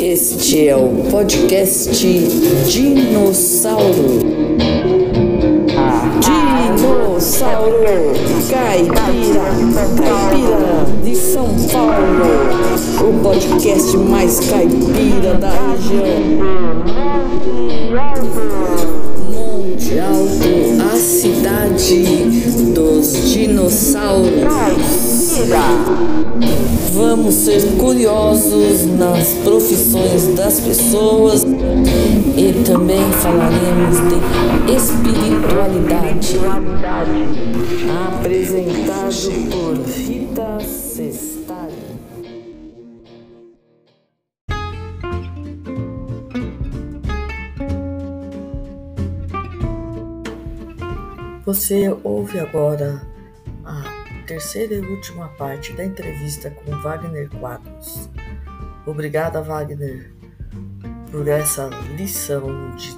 Este é o podcast Dinossauro. Dinossauro Caipira, Caipira de São Paulo. O podcast mais caipira da região. Cidade dos dinossauros. Vamos ser curiosos nas profissões das pessoas e também falaremos de espiritualidade. Apresentado por Rita Você ouve agora a terceira e última parte da entrevista com Wagner Quadros. Obrigada, Wagner, por essa lição de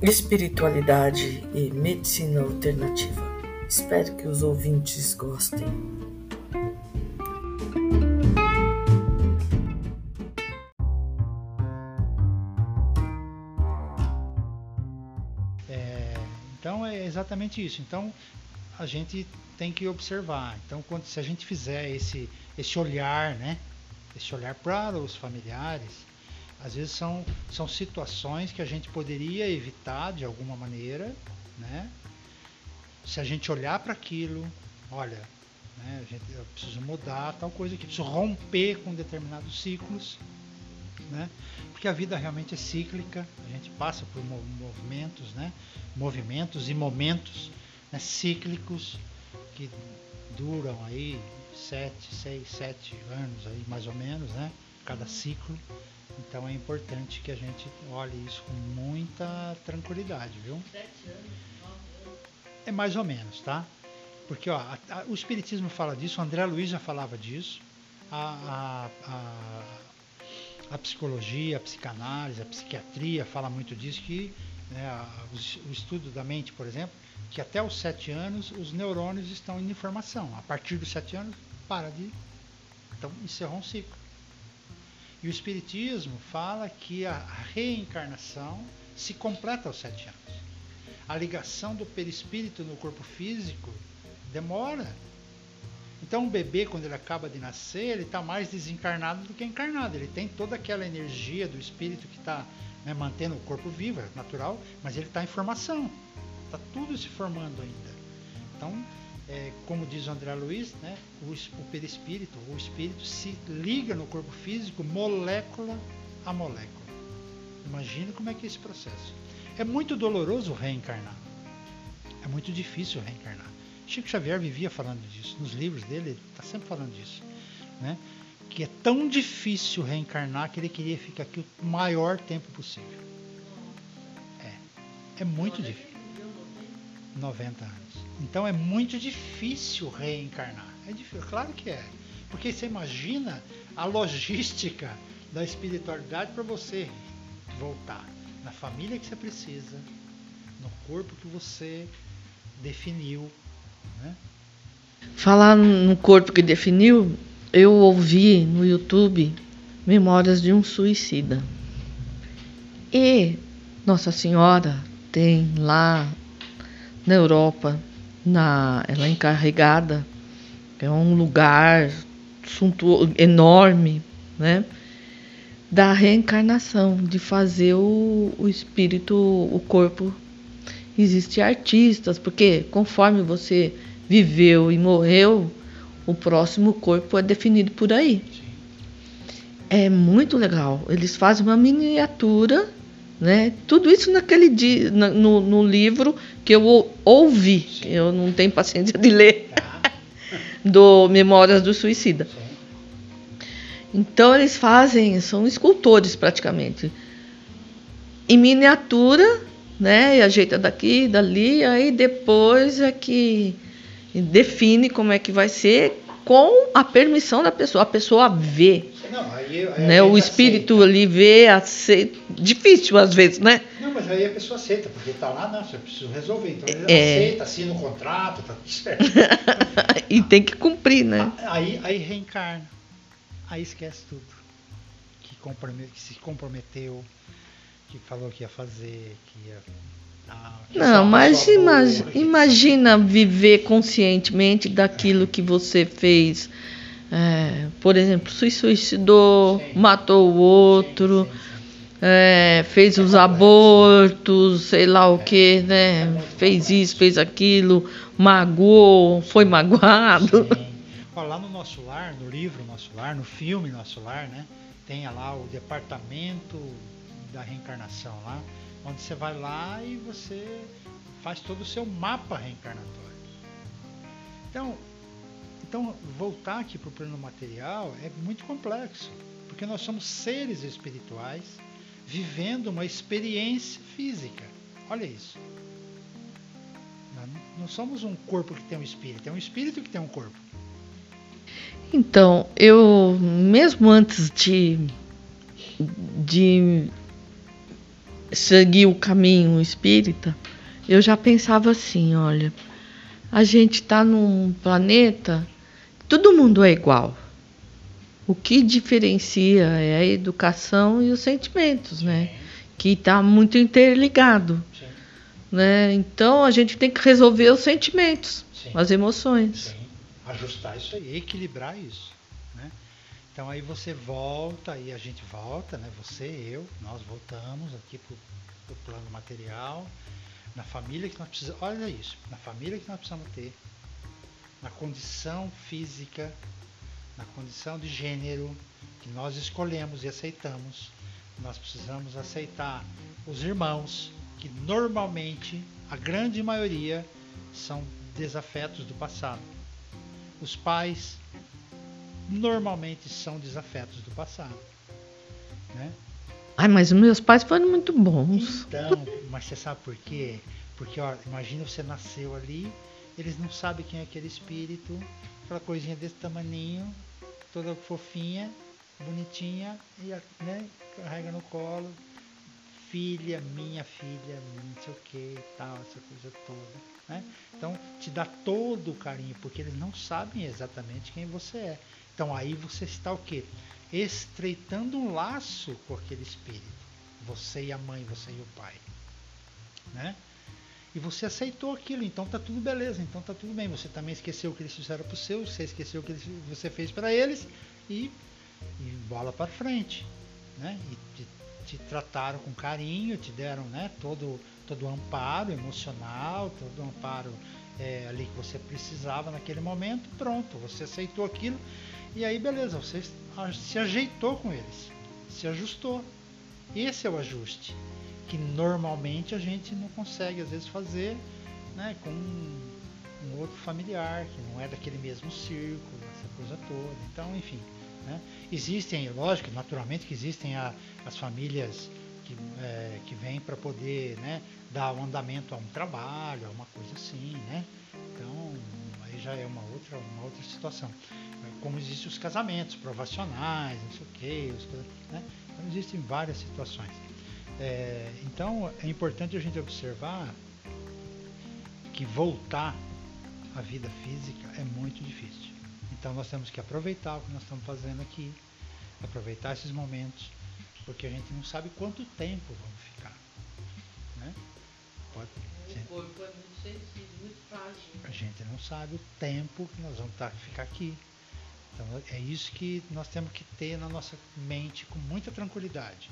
espiritualidade e medicina alternativa. Espero que os ouvintes gostem. Exatamente isso. Então a gente tem que observar. Então quando se a gente fizer esse esse olhar, né, esse olhar para os familiares, às vezes são são situações que a gente poderia evitar de alguma maneira, né? Se a gente olhar para aquilo, olha, né, a gente, eu preciso mudar tal coisa aqui, preciso romper com determinados ciclos, né? Porque a vida realmente é cíclica, a gente passa por mo- movimentos, né? Movimentos e momentos né, cíclicos que duram aí sete, seis, sete anos aí mais ou menos, né? Cada ciclo. Então é importante que a gente olhe isso com muita tranquilidade, viu? É mais ou menos, tá? Porque ó, a- a- o Espiritismo fala disso, o André Luiz já falava disso, a, a, a, psicologia, a psicanálise, a psiquiatria fala muito disso, que né, a- o estudo da mente, por exemplo, que até os sete anos os neurônios estão em formação. A partir dos sete anos, para de. Então, encerrou um ciclo. E o Espiritismo fala que a reencarnação se completa aos sete anos. A ligação do perispírito no corpo físico demora. Então, o bebê, quando ele acaba de nascer, ele está mais desencarnado do que encarnado. Ele tem toda aquela energia do espírito que está né, mantendo o corpo vivo, é natural, mas ele está em formação. Está tudo se formando ainda. Então, é, como diz o André Luiz, né, o, o perispírito, o espírito se liga no corpo físico molécula a molécula. Imagina como é que é esse processo. É muito doloroso reencarnar. É muito difícil reencarnar. Chico Xavier vivia falando disso. Nos livros dele, ele está sempre falando disso. Né? Que é tão difícil reencarnar que ele queria ficar aqui o maior tempo possível. É. É muito difícil. 90 anos. Então é muito difícil reencarnar. É difícil, claro que é. Porque você imagina a logística da espiritualidade para você voltar na família que você precisa, no corpo que você definiu, né? Falar no corpo que definiu, eu ouvi no YouTube Memórias de um Suicida. E Nossa Senhora tem lá na Europa, na, ela é encarregada, é um lugar suntuoso, enorme, né? Da reencarnação, de fazer o, o espírito, o corpo. Existem artistas, porque conforme você viveu e morreu, o próximo corpo é definido por aí. É muito legal. Eles fazem uma miniatura, né? Tudo isso naquele dia, no, no livro que eu ou- ouvi. Eu não tenho paciência de ler. Do Memórias do Suicida. Então eles fazem, são escultores praticamente. Em miniatura, né? E ajeita daqui, dali, aí depois é que define como é que vai ser com a permissão da pessoa. A pessoa vê, Não, aí, aí né? O espírito aceita. ali vê, aceita. Difícil às vezes, né? Não, mas aí a pessoa aceita, porque está lá, não, eu preciso resolver. Então ele É. aceita, assina o contrato, tá tudo certo. e tem que cumprir, né? Aí, aí reencarna. aí esquece tudo. Que, que se comprometeu, que falou que ia fazer, que ia. Ah, que Não, mas imagina, imagina viver conscientemente daquilo que você fez. É, por exemplo, se suicidou, sim. matou o outro. Sim, sim, é, fez os abortos, sei lá o que, né? Fez isso, fez aquilo, magoou, foi magoado. Olha, lá no nosso lar, no livro Nosso Lar, no filme Nosso Lar, né? Tem lá o departamento da reencarnação lá, onde você vai lá e você faz todo o seu mapa reencarnatório. Então, então voltar aqui para o plano material é muito complexo, porque nós somos seres espirituais vivendo uma experiência física. Olha isso. Não somos um corpo que tem um espírito, é um espírito que tem um corpo. Então, eu mesmo antes de de seguir o caminho espírita, eu já pensava assim, olha, a gente está num planeta, todo mundo é igual. O que diferencia é a educação e os sentimentos, né? Que está muito interligado. Sim. Né? Então a gente tem que resolver os sentimentos, Sim. as emoções. Sim. Ajustar isso aí, equilibrar isso. Né? Então aí você volta, aí a gente volta, né? Você, eu, nós voltamos aqui para o plano material, na família que nós precisamos. Olha isso, na família que nós precisamos ter, na condição física na condição de gênero que nós escolhemos e aceitamos, nós precisamos aceitar os irmãos, que normalmente, a grande maioria, são desafetos do passado. Os pais normalmente são desafetos do passado. Né? Ai, mas meus pais foram muito bons. Então, mas você sabe por quê? Porque, ó, imagina você nasceu ali, eles não sabem quem é aquele espírito, aquela coisinha desse tamaninho, toda fofinha, bonitinha, e né, carrega no colo, filha, minha filha, não sei o que tal, essa coisa toda. Né? Então te dá todo o carinho, porque eles não sabem exatamente quem você é. Então aí você está o quê? Estreitando um laço com aquele espírito. Você e a mãe, você e o pai. Né? E você aceitou aquilo, então tá tudo beleza, então tá tudo bem. Você também esqueceu o que eles fizeram para o seu, você esqueceu o que você fez para eles e, e bola para frente, né? E te, te, trataram com carinho, te deram, né? Todo todo o amparo emocional, todo o amparo é, ali que você precisava naquele momento. Pronto, você aceitou aquilo e aí beleza, você se ajeitou com eles, se ajustou. Esse é o ajuste que normalmente a gente não consegue às vezes fazer, né? Com um outro familiar que não é daquele mesmo círculo, essa coisa toda. Então, enfim, né? Existem, lógico, naturalmente que existem a, as famílias que, é, que vêm para poder né, dar um andamento a um trabalho, a uma coisa assim, né? Então, aí já é uma outra, uma outra situação. Como existem os casamentos provacionais, não sei o quê, né? então existem várias situações. É, então é importante a gente observar que voltar à vida física é muito difícil. Então nós temos que aproveitar o que nós estamos fazendo aqui, aproveitar esses momentos, porque a gente não sabe quanto tempo vamos ficar. Pode, o corpo é muito sensível, muito frágil. A gente não sabe o tempo que nós vamos estar, ficar aqui. Então é isso que nós temos que ter na nossa mente com muita tranquilidade.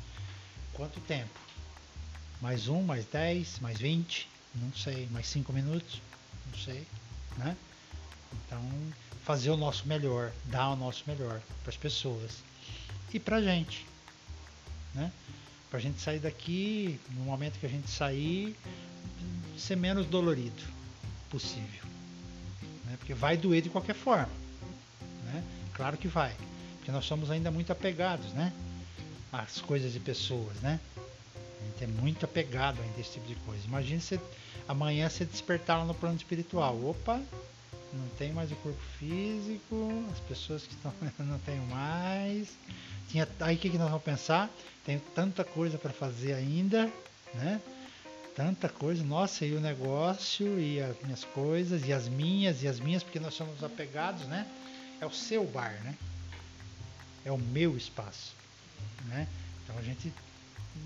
Quanto tempo? Mais um, mais dez, mais vinte? Não sei. Mais cinco minutos? Não sei. Né? Então, fazer o nosso melhor, dar o nosso melhor para as pessoas e para a gente, né? Para a gente sair daqui, no momento que a gente sair, ser menos dolorido possível, né? Porque vai doer de qualquer forma, né? Claro que vai, porque nós somos ainda muito apegados, né? Às coisas e pessoas, né? A gente é muito apegado ainda a esse tipo de coisa. Imagina você amanhã você despertar lá no plano espiritual. Opa, não tem mais o corpo físico, as pessoas que estão não tem mais. Tinha, aí o que, que nós vamos pensar? Tenho tanta coisa para fazer ainda, né? Tanta coisa, nossa, e o negócio, e as minhas coisas, e as minhas, e as minhas, porque nós somos apegados, né? É o seu bar, né? é o meu espaço. Né? Então a gente.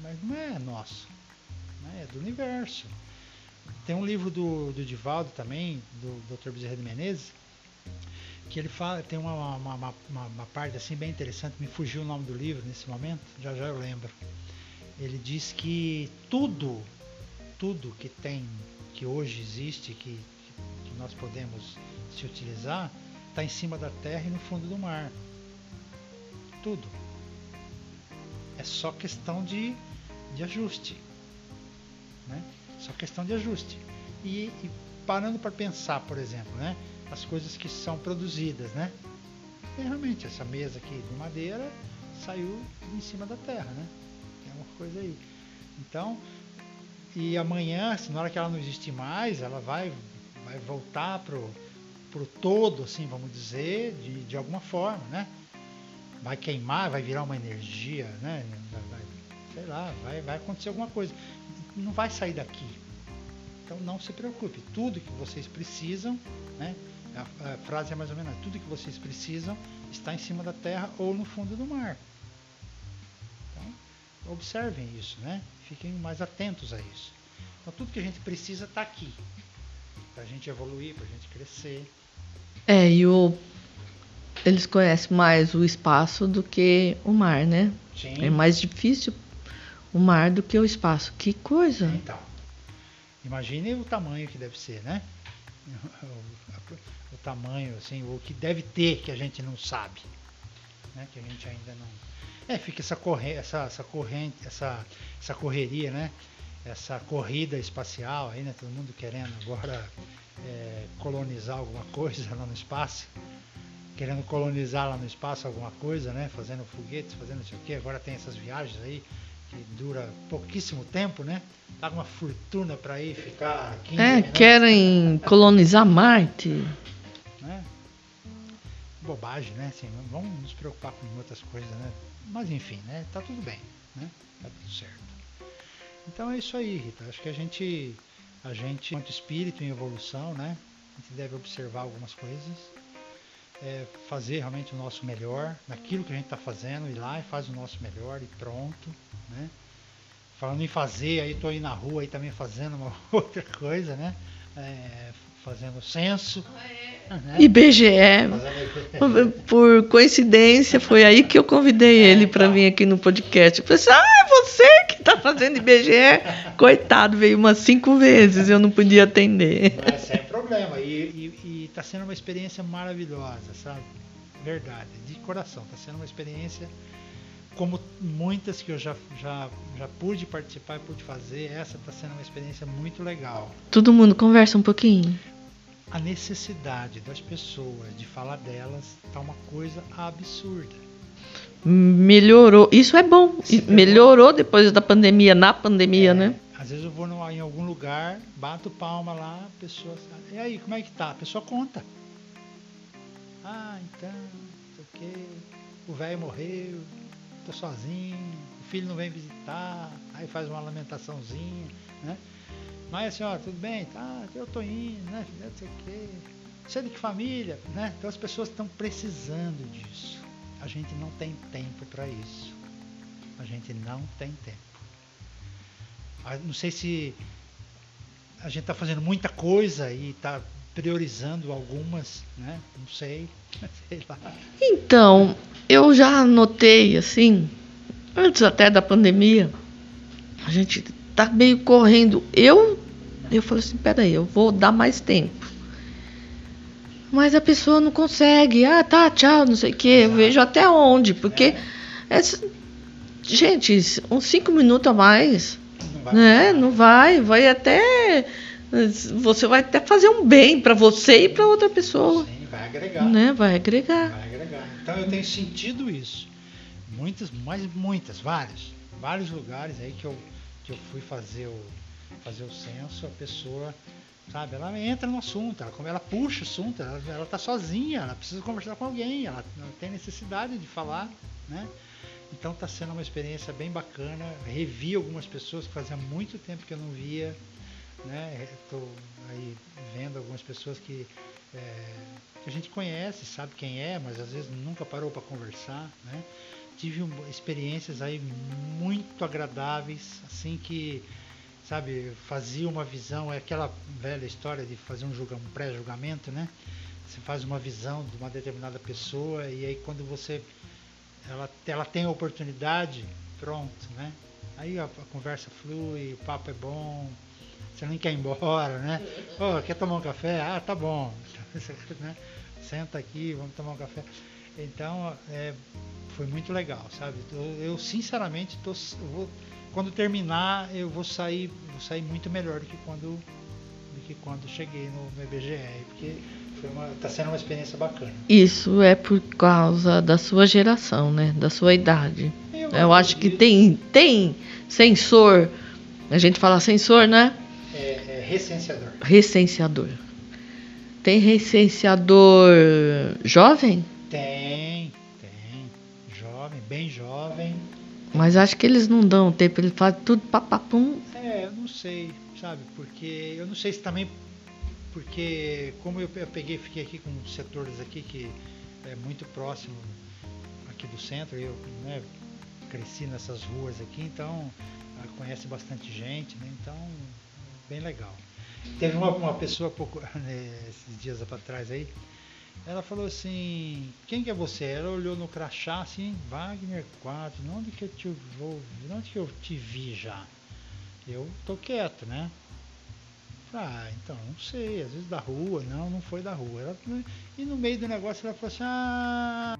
Mas não é nosso, né? é do universo. Tem um livro do, do Divaldo também, do Dr. Bezerra de Menezes, que ele fala, tem uma, uma, uma, uma, parte assim bem interessante, me fugiu o nome do livro nesse momento, já já eu lembro. Ele diz que tudo, tudo que tem, que hoje existe, que, que nós podemos se utilizar, está em cima da terra e no fundo do mar. Tudo. É só questão de, de ajuste. Né? Só questão de ajuste. E, e parando para pensar, por exemplo, né? as coisas que são produzidas, né? E realmente essa mesa aqui de madeira saiu em cima da terra, né? Tem uma coisa aí. Então, e amanhã, se na hora que ela não existir mais, ela vai, vai voltar pro, pro todo, assim, vamos dizer, de, de alguma forma, né? Vai queimar, vai virar uma energia, né? Vai, sei lá, vai, vai acontecer alguma coisa. Não vai sair daqui. Então não se preocupe, tudo que vocês precisam, né? A, a frase é mais ou menos: tudo que vocês precisam está em cima da terra ou no fundo do mar. Observem isso, né? Fiquem mais atentos a isso. Então, tudo que a gente precisa está aqui para a gente evoluir, para a gente crescer. É, e o, eles conhecem mais o espaço do que o mar, né? Sim. É mais difícil o mar do que o espaço. Que coisa! Então, imagine o tamanho que deve ser, né? o tamanho, assim, o que deve ter que a gente não sabe, né? Que a gente ainda não. É, fica essa corrente, essa, essa corrente, essa, essa correria, né? Essa corrida espacial aí, né? Todo mundo querendo agora é, colonizar alguma coisa lá no espaço, querendo colonizar lá no espaço alguma coisa, né? Fazendo foguetes, fazendo não sei o que. Agora tem essas viagens aí que dura pouquíssimo tempo, né? Tá uma fortuna para ir ficar 15 É, minutos. querem colonizar Marte. né? Bobagem, né? Assim, vamos nos preocupar com outras coisas, né? Mas enfim, né? Tá tudo bem, né? Tá tudo certo. Então é isso aí, Rita. Acho que a gente, a gente, enquanto espírito em evolução, né? A gente deve observar algumas coisas, é, fazer realmente o nosso melhor naquilo que a gente está fazendo, ir lá e faz o nosso melhor e pronto, né? Falando em fazer, aí estou aí na rua aí também fazendo uma outra coisa, né? É, fazendo censo. né? IBGE. Fazendo- Por coincidência, foi aí que eu convidei ele para vir aqui no podcast. Eu falei assim: ah, é você que está fazendo IBGE? Coitado, veio umas cinco vezes, eu não podia atender. Mas sem problema. E está sendo uma experiência maravilhosa, sabe? Verdade, de coração. Está sendo uma experiência como muitas que eu já, já, já pude participar e pude fazer. Essa está sendo uma experiência muito legal. Todo mundo conversa um pouquinho. A necessidade das pessoas de falar delas está uma coisa absurda. Melhorou. Isso é bom. E Sim, é bom. Melhorou depois da pandemia, na pandemia, É, né? Às vezes eu vou numa- em algum lugar, bato palma lá, a pessoa sabe. E aí, como é que tá? A pessoa conta. Ah, então, não sei o quê. O velho morreu, sozinho, o filho não vem visitar, aí faz uma lamentaçãozinha, né? Mas assim, ó, tudo bem? Tá, eu tô indo, né? Não sei o quê. Você é de que família, né? Então as pessoas estão precisando disso. A gente não tem tempo para isso. A gente não tem tempo. Ah, Não sei se a gente está fazendo muita coisa e está priorizando algumas, né? Não sei, sei lá. Então, eu já notei, assim, antes até da pandemia, a gente tá meio correndo. Eu, eu falei assim, peraí, eu vou dar mais tempo. Mas a pessoa não consegue. Ah, tá, tchau, não sei o quê. Eu Exato. vejo até onde. Porque, essa- gente, uns cinco minutos a mais, Não vai né? Não vai. Vai até. Você vai até fazer um bem para você e para outra pessoa. Sim, vai agregar. Né? Vai agregar. Vai agregar. Então eu tenho sentido isso. Muitas, mas muitas, vários. Vários lugares aí que eu, que eu fui fazer o, fazer o censo, a pessoa, sabe, ela entra no assunto, ela, ela puxa o assunto, ela, ela tá sozinha, ela precisa conversar com alguém, ela não tem necessidade de falar, né? Então está sendo uma experiência bem bacana. Revi algumas pessoas que fazia muito tempo que eu não via, né? Estou aí vendo algumas pessoas que é, que a gente conhece, sabe quem é, mas às vezes nunca parou para conversar, né? Tive um, experiências aí muito agradáveis, assim que, sabe, fazia uma visão, é aquela velha história de fazer um, julga, um pré-julgamento, né? Você faz uma visão de uma determinada pessoa e aí quando você ela, ela tem a oportunidade, pronto, né? Aí a, a conversa flui, o papo é bom, você nem quer ir embora, né? Oh, quer tomar um café? Ah, tá bom. Né? Senta aqui, vamos tomar um café. Então, é, foi muito legal, sabe? Eu, eu sinceramente, tô, eu vou, quando terminar, eu vou sair, vou sair muito melhor do que quando, do que quando cheguei no, no IBGE, porque está sendo uma experiência bacana. Isso é por causa da sua geração, né? Da sua idade. Eu, eu acho que tem, tem sensor. A gente fala sensor, né? Recenseador. Recenseador. Tem recenseador jovem? Tem, tem. Jovem, bem jovem. Mas acho que eles não dão tempo, eles fazem tudo papapum. É, eu não sei, sabe? Porque eu não sei se também porque como eu, peguei, fiquei aqui com setores aqui que é muito próximo aqui do centro, eu né, cresci nessas ruas aqui, então ah, conhece bastante gente, né? Então, bem legal. Teve uma, uma pessoa pouco né, esses dias para trás aí, ela falou assim, quem que é você? Ela olhou no crachá assim, Wagner 4, onde que eu te vou, onde que eu te vi já? Eu tô quieto, né? Ah, então, não sei, às vezes da rua, não, não foi da rua. Ela, e no meio do negócio ela falou assim, ah.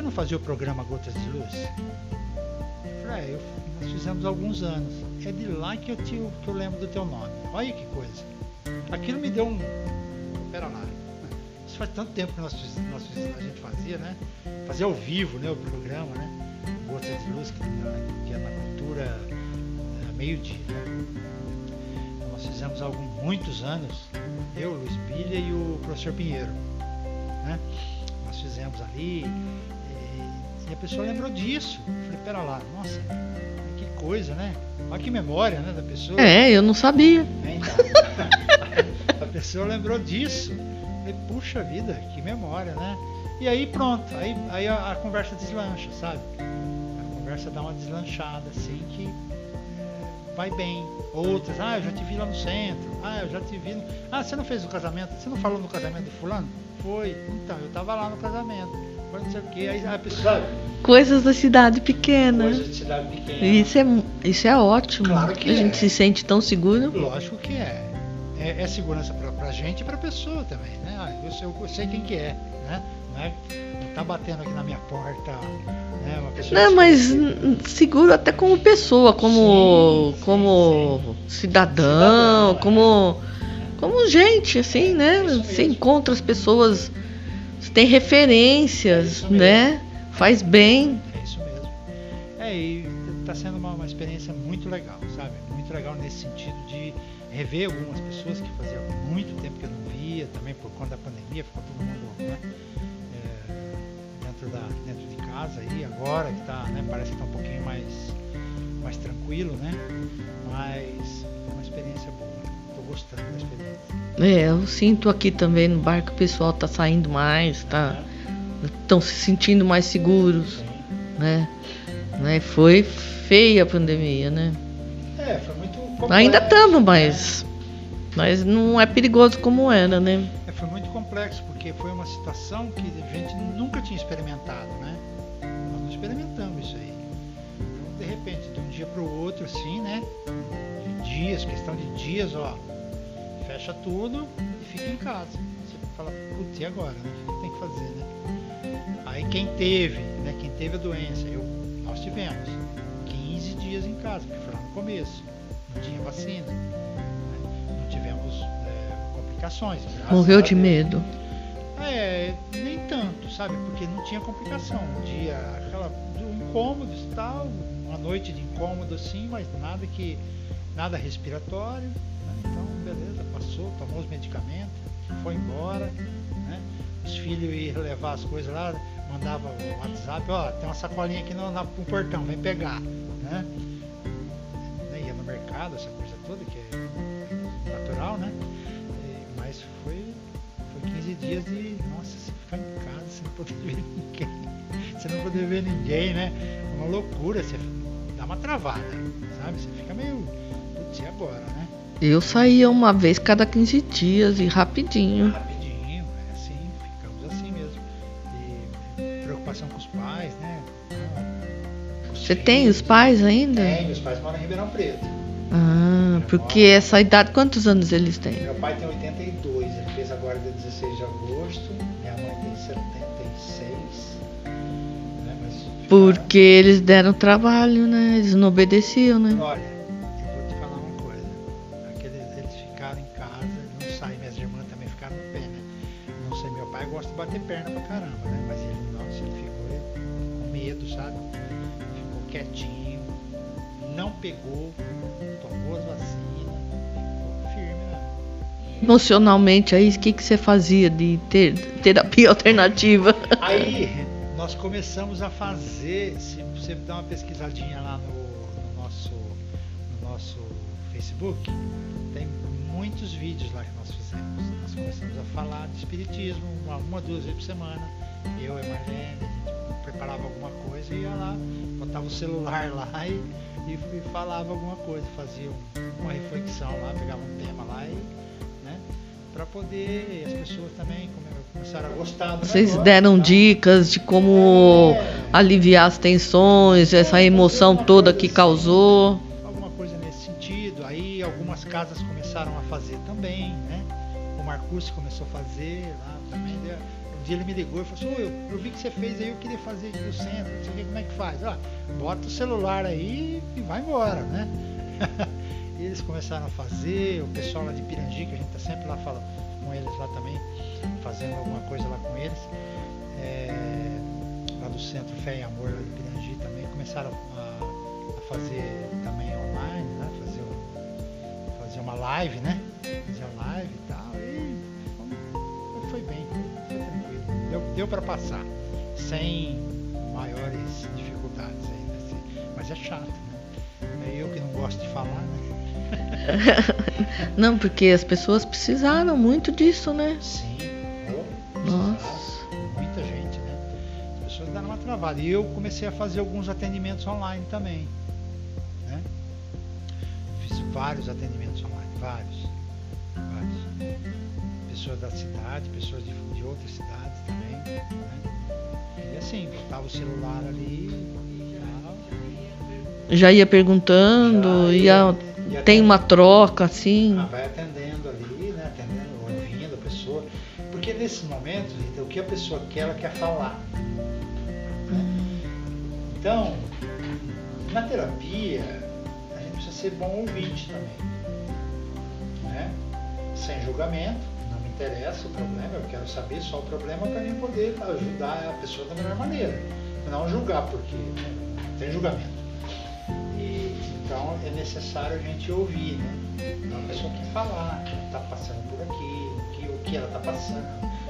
Você não fazia o programa Gotas de Luz? Eu falei, é, eu, nós fizemos alguns anos. É de lá que eu, te, que eu lembro do teu nome. Olha que coisa. Aquilo me deu um. Pera lá faz tanto tempo que nós, nós, a gente fazia, né? Fazia ao vivo né, o programa, né? Gotas de Luz, que, que é na cultura é, meio-dia. Né? Nós fizemos alguns, muitos anos, eu, Luiz Bilha e o professor Pinheiro. Né? Nós fizemos ali e, a pessoa lembrou disso. Eu falei, pera lá, nossa, que coisa, né? Olha que memória né, da pessoa. É, eu não sabia. É, então, a pessoa lembrou disso. Falei, puxa vida, que memória, né? E aí pronto, aí, aí a, a, conversa deslancha, sabe? A conversa dá uma deslanchada, assim, que é, vai bem. Outras, ah, eu já te vi lá no centro, ah, eu já te vi. No... Ah, você não fez o casamento? Você não falou no casamento do fulano? Foi. Então, eu tava lá no casamento. Foi não sei o quê. Aí a pessoa. Coisas da cidade pequena. Coisas da cidade pequena. Isso é, isso é ótimo. Claro que a é. gente se sente tão seguro. Lógico que é é, é segurança para a gente e para a pessoa também, né? Ah, eu, sei, eu sei quem que é, né? Não, é, não tá batendo aqui na minha porta, né? Uma pessoa não, mas seguro até como pessoa, como, sim, como sim. Cidadão, cidadão, como, é. como gente, assim, né? Você encontra as pessoas, você tem referências, é né? Faz bem. É isso mesmo. É, e está sendo uma, uma experiência muito legal, sabe? Muito legal nesse sentido de rever algumas pessoas que fazia muito tempo que eu não via, também por conta da pandemia, ficou todo mundo né, é, dentro, da, dentro de casa aí, agora que tá, né, parece que está um pouquinho mais, mais tranquilo, né? Mas é uma experiência boa. Gostando da experiência. É, eu sinto aqui também no barco o pessoal está saindo mais, tá? Estão se sentindo mais seguros, né? né? Foi feia a pandemia, né? É, foi muito complexo. Ainda estamos, mas, mas não é perigoso como era, né? É, foi muito complexo, porque foi uma situação que a gente nunca tinha experimentado, né? Nós não experimentamos isso aí. Então, de repente, de um dia para o outro, assim, né? De dias, questão de dias, ó. Fecha tudo e fica em casa. Você fala, putz, e agora? Né? O que tem que fazer, né? Aí quem teve, né? Quem teve a doença, eu, nós tivemos 15 dias em casa, porque foi lá no começo não tinha vacina. Né? Não tivemos é, complicações. Morreu de medo? É, nem tanto, sabe? Porque não tinha complicação. Um dia, aquela, um incômodo e tal, uma noite de incômodo assim, mas nada que. nada respiratório. Né? Então, beleza, passou, tomou os medicamentos, foi embora. Né? Os filhos iam levar as coisas lá, mandava o WhatsApp, ó, tem uma sacolinha aqui no, no portão, vem pegar, né? Ia no mercado, essa coisa toda, que é natural, né? E, mas foi, foi 15 dias de, nossa, você ficar em casa, não poder ver ninguém, você não poder ver ninguém, né? Uma loucura, você dá uma travada, sabe? Você fica meio, putz, e agora, né? Eu saía uma vez cada 15 dias e rapidinho. Rapidinho, é assim, ficamos assim mesmo. E preocupação com os pais, né? Os Você tem os pais ainda? Tem, meus pais moram em Ribeirão Preto. Ah, porque essa idade, quantos anos eles têm? Meu pai tem 82, ele fez agora dia 16 de agosto. Minha mãe tem 76. Né? Mas ficaram- Porque eles deram trabalho, né? Eles não obedeciam, né? Olha, bater perna pra caramba, né? Mas ele, nossa, ele ficou com medo, sabe? Ficou quietinho, não pegou, tomou as vacinas, ficou firme, né? Emocionalmente, aí o que, que você fazia de ter, terapia alternativa? Aí nós começamos a fazer, se você dá uma pesquisadinha lá no, no nosso, no nosso Facebook, tem muitos vídeos lá que nós fizemos. Nós começamos a falar de espiritismo uma, uma duas vezes por semana. Eu e a Marlene, a gente preparava alguma coisa e ia lá, botava o celular lá e, e, e falava alguma coisa, fazia um- uma reflexão lá, pegava um tema lá e, né, para poder as pessoas também come- começaram a gostar do Vocês negócio, deram tá? dicas de como É. aliviar as tensões, essa emoção toda que causou. alguma coisa nesse sentido. Aí algumas casas começaram a fazer também, né? O Marcus começou a fazer lá também. né? Um dia ele me ligou e falou assim, "Ô, eu, eu vi que você fez aí, eu queria fazer aqui no centro, não sei que, como é que faz? Ó, bota o celular aí e vai embora, né? Eles começaram a fazer, o pessoal lá de Pirangi, que a gente tá sempre lá falando com eles lá também, fazendo alguma coisa lá com eles. É, lá do Centro Fé e Amor lá de Pirangi também começaram a, a fazer também fazer uma live, né? Fazer uma live e tal. E foi- bem, foi, tranquilo. Deu, deu para passar, sem maiores dificuldades ainda. Assim. Mas é chato, né? É eu que não gosto de falar, né? Não, porque as pessoas precisaram muito disso, né? Sim. Nossa. Muita gente, né? As pessoas deram uma travada. E eu comecei a fazer alguns atendimentos online também. Né? Fiz vários atendimentos vários. Vários. Pessoas da cidade, pessoas de, de outras cidades também. Né? E assim, botava o celular ali e tal. Já ia perguntando, Já ia, ia- tem uma troca assim. Ah, vai atendendo ali, né? Atendendo, ouvindo a pessoa. Porque nesses momentos, Rita, o que a pessoa quer, ela quer falar. Então, na terapia, a gente precisa ser bom ouvinte também. Sem julgamento, não me interessa o problema, eu quero saber só o problema para mim poder ajudar a pessoa da melhor maneira. Não julgar, porque né, não tem julgamento. E, então é necessário a gente ouvir, né? Então a pessoa quer falar, está passando por aqui, o que, o que ela está passando.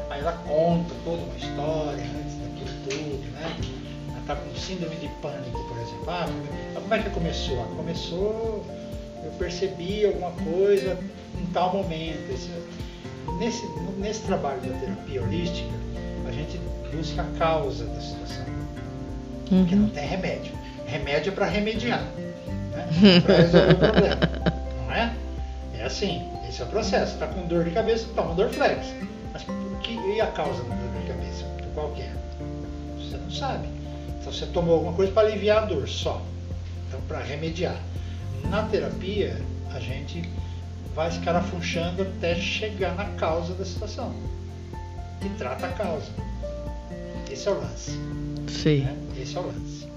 Aí ela conta toda uma história antes daquilo tudo, né? Ela está com síndrome de pânico, por exemplo. Ah, como é que começou? Ah, começou, eu percebi alguma coisa em tal momento. Esse- nesse, nesse trabalho da terapia holística, a gente busca a causa da situação porque não Uhum. tem remédio. Remédio é para remediar, né? para resolver o problema, não é? É assim, esse é o processo. Está com dor de cabeça, toma Dorflex. Mas por que, e a causa da dor de cabeça? Por qual que é? Você não sabe. Então você tomou alguma coisa para aliviar a dor só. Então para remediar. Na terapia, a gente vai escarafunchando até chegar na causa da situação. E trata a causa. Esse é o lance. Sei. né? Esse é o lance.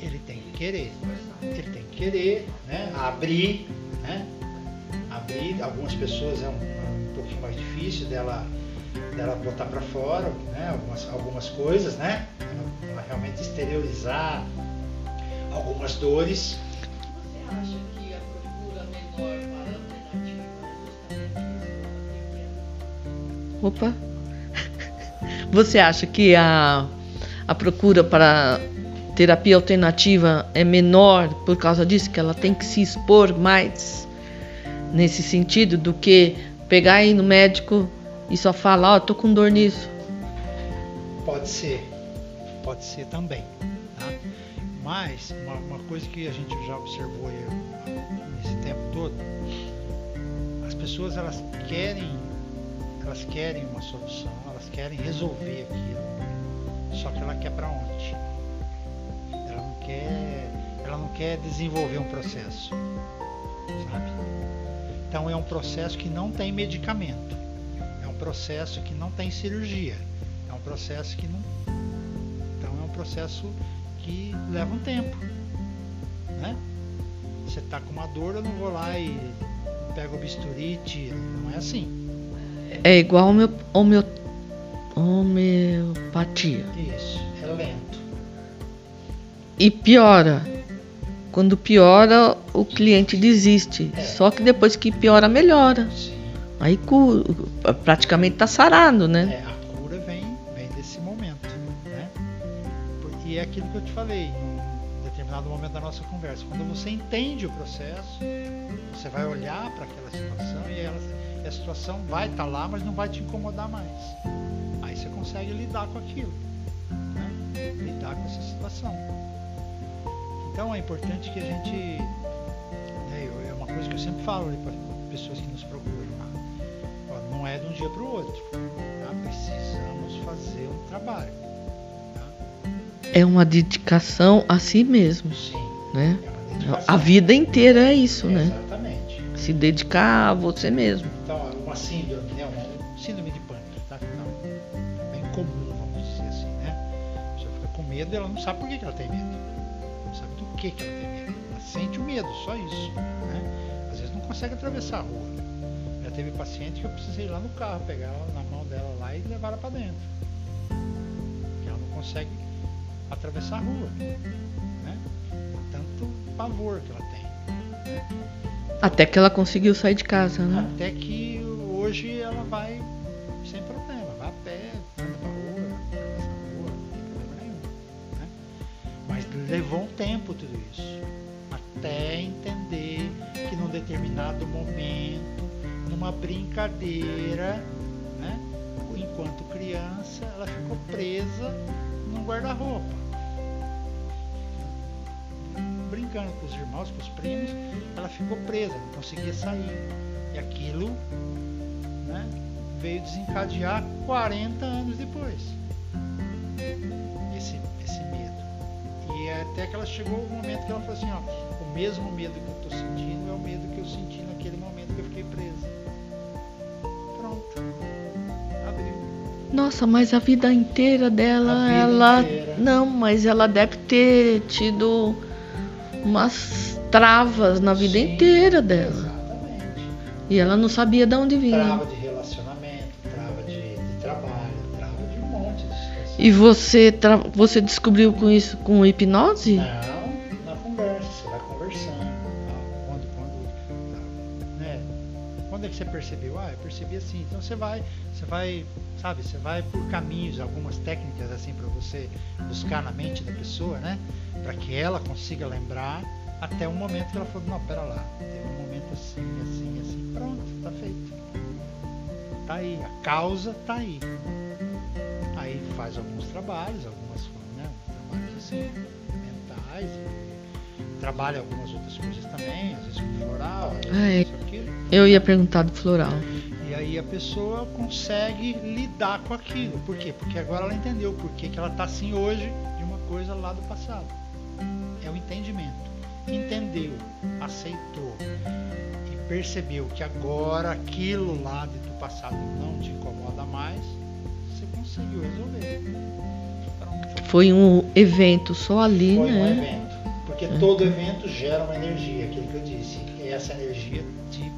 Ele tem que querer. Ele tem que querer, né? Abrir, né? Abrir. Algumas pessoas é um, é um pouquinho mais difícil dela, dela botar para fora, né? Algumas, algumas coisas, né? Ela, ela realmente exteriorizar algumas dores. Você acha que a procura menor para é? Opa! Você acha que a, a procura para terapia alternativa é menor por causa disso, que ela tem que se expor mais nesse sentido do que pegar aí no médico e só falar, ó, oh, tô com dor nisso. Pode ser, pode ser também. Tá? Mas uma, uma coisa que a gente já observou aí, nesse tempo todo, as pessoas elas querem, elas querem uma solução, elas querem resolver aquilo, só que ela quer para onde? Ela não quer, ela não quer desenvolver um processo, sabe? Então é um processo que não tem medicamento, processo que não tem cirurgia, é um processo que não, então é um processo que leva um tempo, né? Você está com uma dor, eu não vou lá e pego o bisturi e tiro. Não é assim. É igual homeo, homeo, homeopatia. Isso, é lento. E piora. Quando piora, o cliente desiste. É. Só que depois que piora, melhora. Sim. Aí praticamente está sarado, né? É, a cura vem, vem desse momento. Né? E é aquilo que eu te falei em determinado momento da nossa conversa. Quando você entende o processo, você vai olhar para aquela situação e ela, a situação vai estar tá lá, mas não vai te incomodar mais. Aí você consegue lidar com aquilo. Né? Lidar com essa situação. Então é importante que a gente. Né, é uma coisa que eu sempre falo para pessoas que nos procuram. Não é de um dia para o outro. Tá? Precisamos fazer um trabalho. Tá? É uma dedicação a si mesmo. Sim. Né? É a vida inteira é isso, é, né? Exatamente. Se dedicar a você mesmo. Então, uma síndrome, né? Uma síndrome de pânico, tá? Não, é bem comum, vamos dizer assim, né? A pessoa fica com medo e ela não sabe por que, que ela tem medo que, que ela tem medo. Ela sente o medo, só isso. Né? Às vezes não consegue atravessar a rua. Já teve paciente que eu precisei ir lá no carro, pegar ela na mão dela lá e levar ela para dentro. Porque ela não consegue atravessar a rua. Né? Tanto pavor que ela tem. Né? Até que ela conseguiu sair de casa, né? Até que hoje ela vai levou um tempo tudo isso, até entender que num determinado momento, numa brincadeira, né, enquanto criança, ela ficou presa num guarda-roupa. Brincando com os irmãos, com os primos, ela ficou presa, não conseguia sair. E aquilo né, veio desencadear 40 anos depois. até que ela chegou o momento que ela falou assim, ó, o mesmo medo que eu estou sentindo é o medo que eu senti naquele momento que eu fiquei presa. Nossa, mas a vida inteira dela, vida ela. Inteira. Não, mas ela deve ter tido umas travas na vida Sim, inteira dela. Exatamente. E ela não sabia de onde vinha. Trava de E você, você descobriu com isso com hipnose? Não, na conversa, você vai conversando. Tá? Quando, quando, né? quando é que você percebeu? Ah, eu percebi assim. Então você vai, você vai, sabe, você vai por caminhos, algumas técnicas assim para você buscar na mente da pessoa, né? Para que ela consiga lembrar até o momento que ela falou, não, pera lá, teve um momento assim, assim, assim, pronto, tá feito. Tá aí, a causa tá aí aí faz alguns trabalhos, algumas né, trabalhos assim, mentais, trabalha algumas outras coisas também, às vezes com floral, às vezes ah, é. isso, aquilo. Eu ia perguntar do floral. E aí a pessoa consegue lidar com aquilo. Por quê? Porque agora ela entendeu por que, que ela está assim hoje de uma coisa lá do passado. É o entendimento. Entendeu, aceitou e percebeu que agora aquilo lá do passado não te incomoda mais conseguiu resolver. Foi um evento só ali, Foi né? Um evento. Porque é. todo evento gera uma energia, aquilo que eu disse. E essa energia te,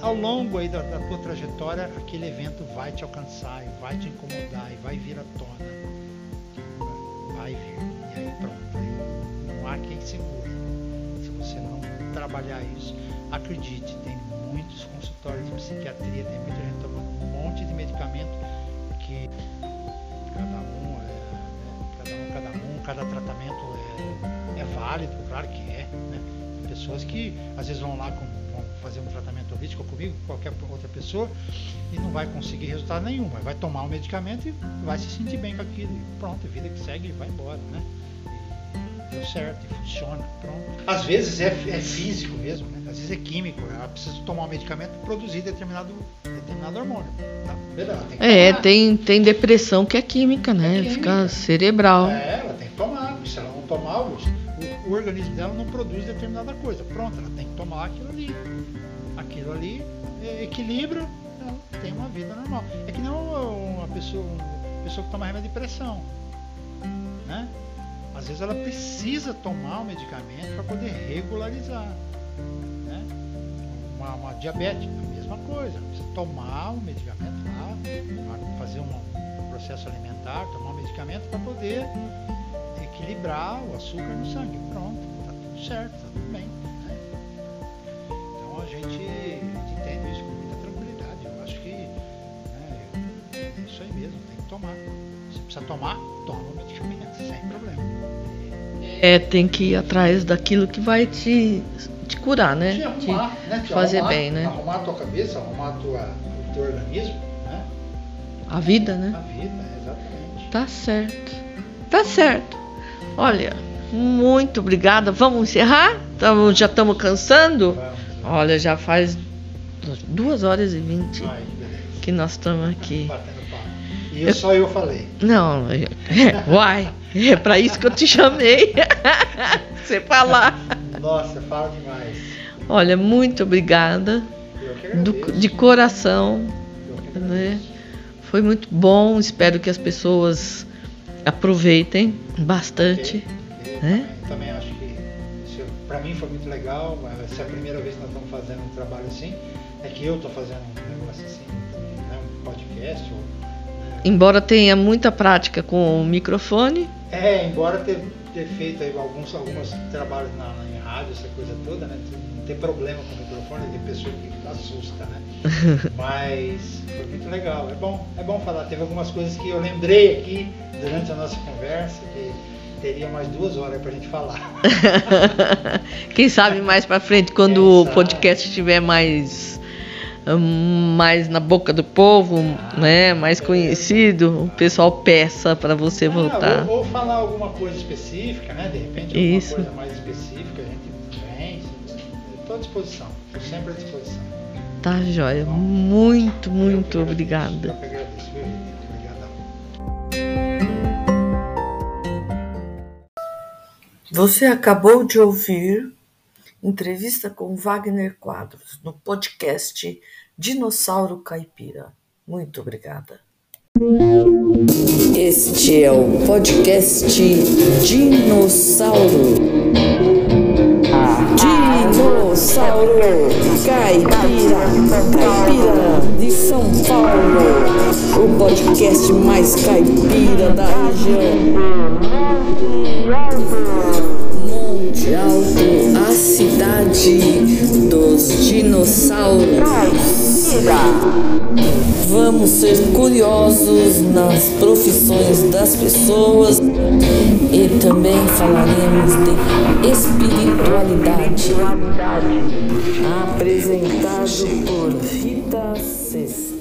ao longo aí da, da, tua trajetória, aquele evento vai te alcançar, e vai te incomodar, e vai vir à tona. Vai vir. E aí pronto. Aí não há quem segure. Se você não trabalhar isso, acredite, tem muitos consultores consultório de psiquiatria tem muita gente tomando um monte de medicamento que cada um é, né, cada um, cada um, cada tratamento é, é válido, claro que é. Né? Pessoas que às vezes vão lá com, vão fazer um tratamento comigo, qualquer outra pessoa, e não vai conseguir resultado nenhum, mas vai tomar um medicamento e vai se sentir bem com aquilo. E pronto, vida que segue e vai embora, né? deu certo e funciona, pronto. Às vezes é, é físico mesmo, né? às vezes é químico, ela precisa tomar um medicamento para produzir determinado, determinado hormônio. Tá? Tem é, tem, tem depressão que é química, né? É química. Fica cerebral. É, ela tem que tomar, se ela não tomar, o, o, organismo dela não produz determinada coisa. Pronto, ela tem que tomar aquilo ali. Aquilo ali é, equilibra, ela tem uma vida normal. É que não uma pessoa, uma pessoa que toma remédio de pressão. Né? Às vezes ela precisa tomar o medicamento para poder regularizar. Né? Uma, uma diabética, a mesma coisa. Precisa tomar o medicamento lá, fazer um processo alimentar, tomar o medicamento para poder equilibrar o açúcar no sangue. Pronto, está tudo certo, está tudo bem. Tomar. Se precisa tomar, toma medicamento, sem problema. É, tem que ir atrás daquilo que vai te, te curar, né? Te arrumar, te né? Te fazer arrumar, bem, né? Arrumar a tua cabeça, arrumar a tua, o teu organismo, né? A vida, né? A vida, exatamente. Tá certo. Tá certo. Olha, muito obrigada. Vamos encerrar? Tamo, já estamos cansando? Vamos. Olha, já faz duas horas e vinte Ai, beleza. que nós estamos aqui. E eu, só eu falei. Não, uai, é para isso que eu te chamei. Você falar. Nossa, fala demais. Olha, muito obrigada. Do- de coração. Né? Foi muito bom. Espero que as pessoas aproveitem bastante. Ok, ok. né? Também, também acho que para mim foi muito legal. Essa é a primeira vez que nós estamos fazendo um trabalho assim. É que eu estou fazendo um negócio assim, né, um podcast. Ou, Embora tenha muita prática com o microfone, É, embora ter, ter feito alguns, alguns trabalhos na, em rádio, essa coisa toda, né? Não ter problema com o microfone, tem pessoa que assusta, né? Mas foi muito legal. É bom, é bom falar. Teve algumas coisas que eu lembrei aqui durante a nossa conversa que teria mais duas horas pra gente falar. quem sabe mais pra frente, quando Quem o sabe. podcast estiver mais mais na boca do povo, né, mais conhecido, o pessoal peça para você Ah, voltar. ou, ou falar alguma coisa específica, né? De repente alguma Isso. coisa mais específica, a gente vem. Estou à disposição. Estou sempre à disposição. Tá, joia. Muito, Eu muito obrigada. Eu agradeço? Obrigadão. Você acabou de ouvir entrevista com Wagner Quadros no podcast Dinossauro Caipira. Muito obrigada. Este é o podcast Dinossauro. Dinossauro Caipira, Caipira de São Paulo. O podcast mais caipira da região. Cidade dos dinossauros. Vamos ser curiosos nas profissões das pessoas e também falaremos de espiritualidade. Apresentado por Rita Sexta.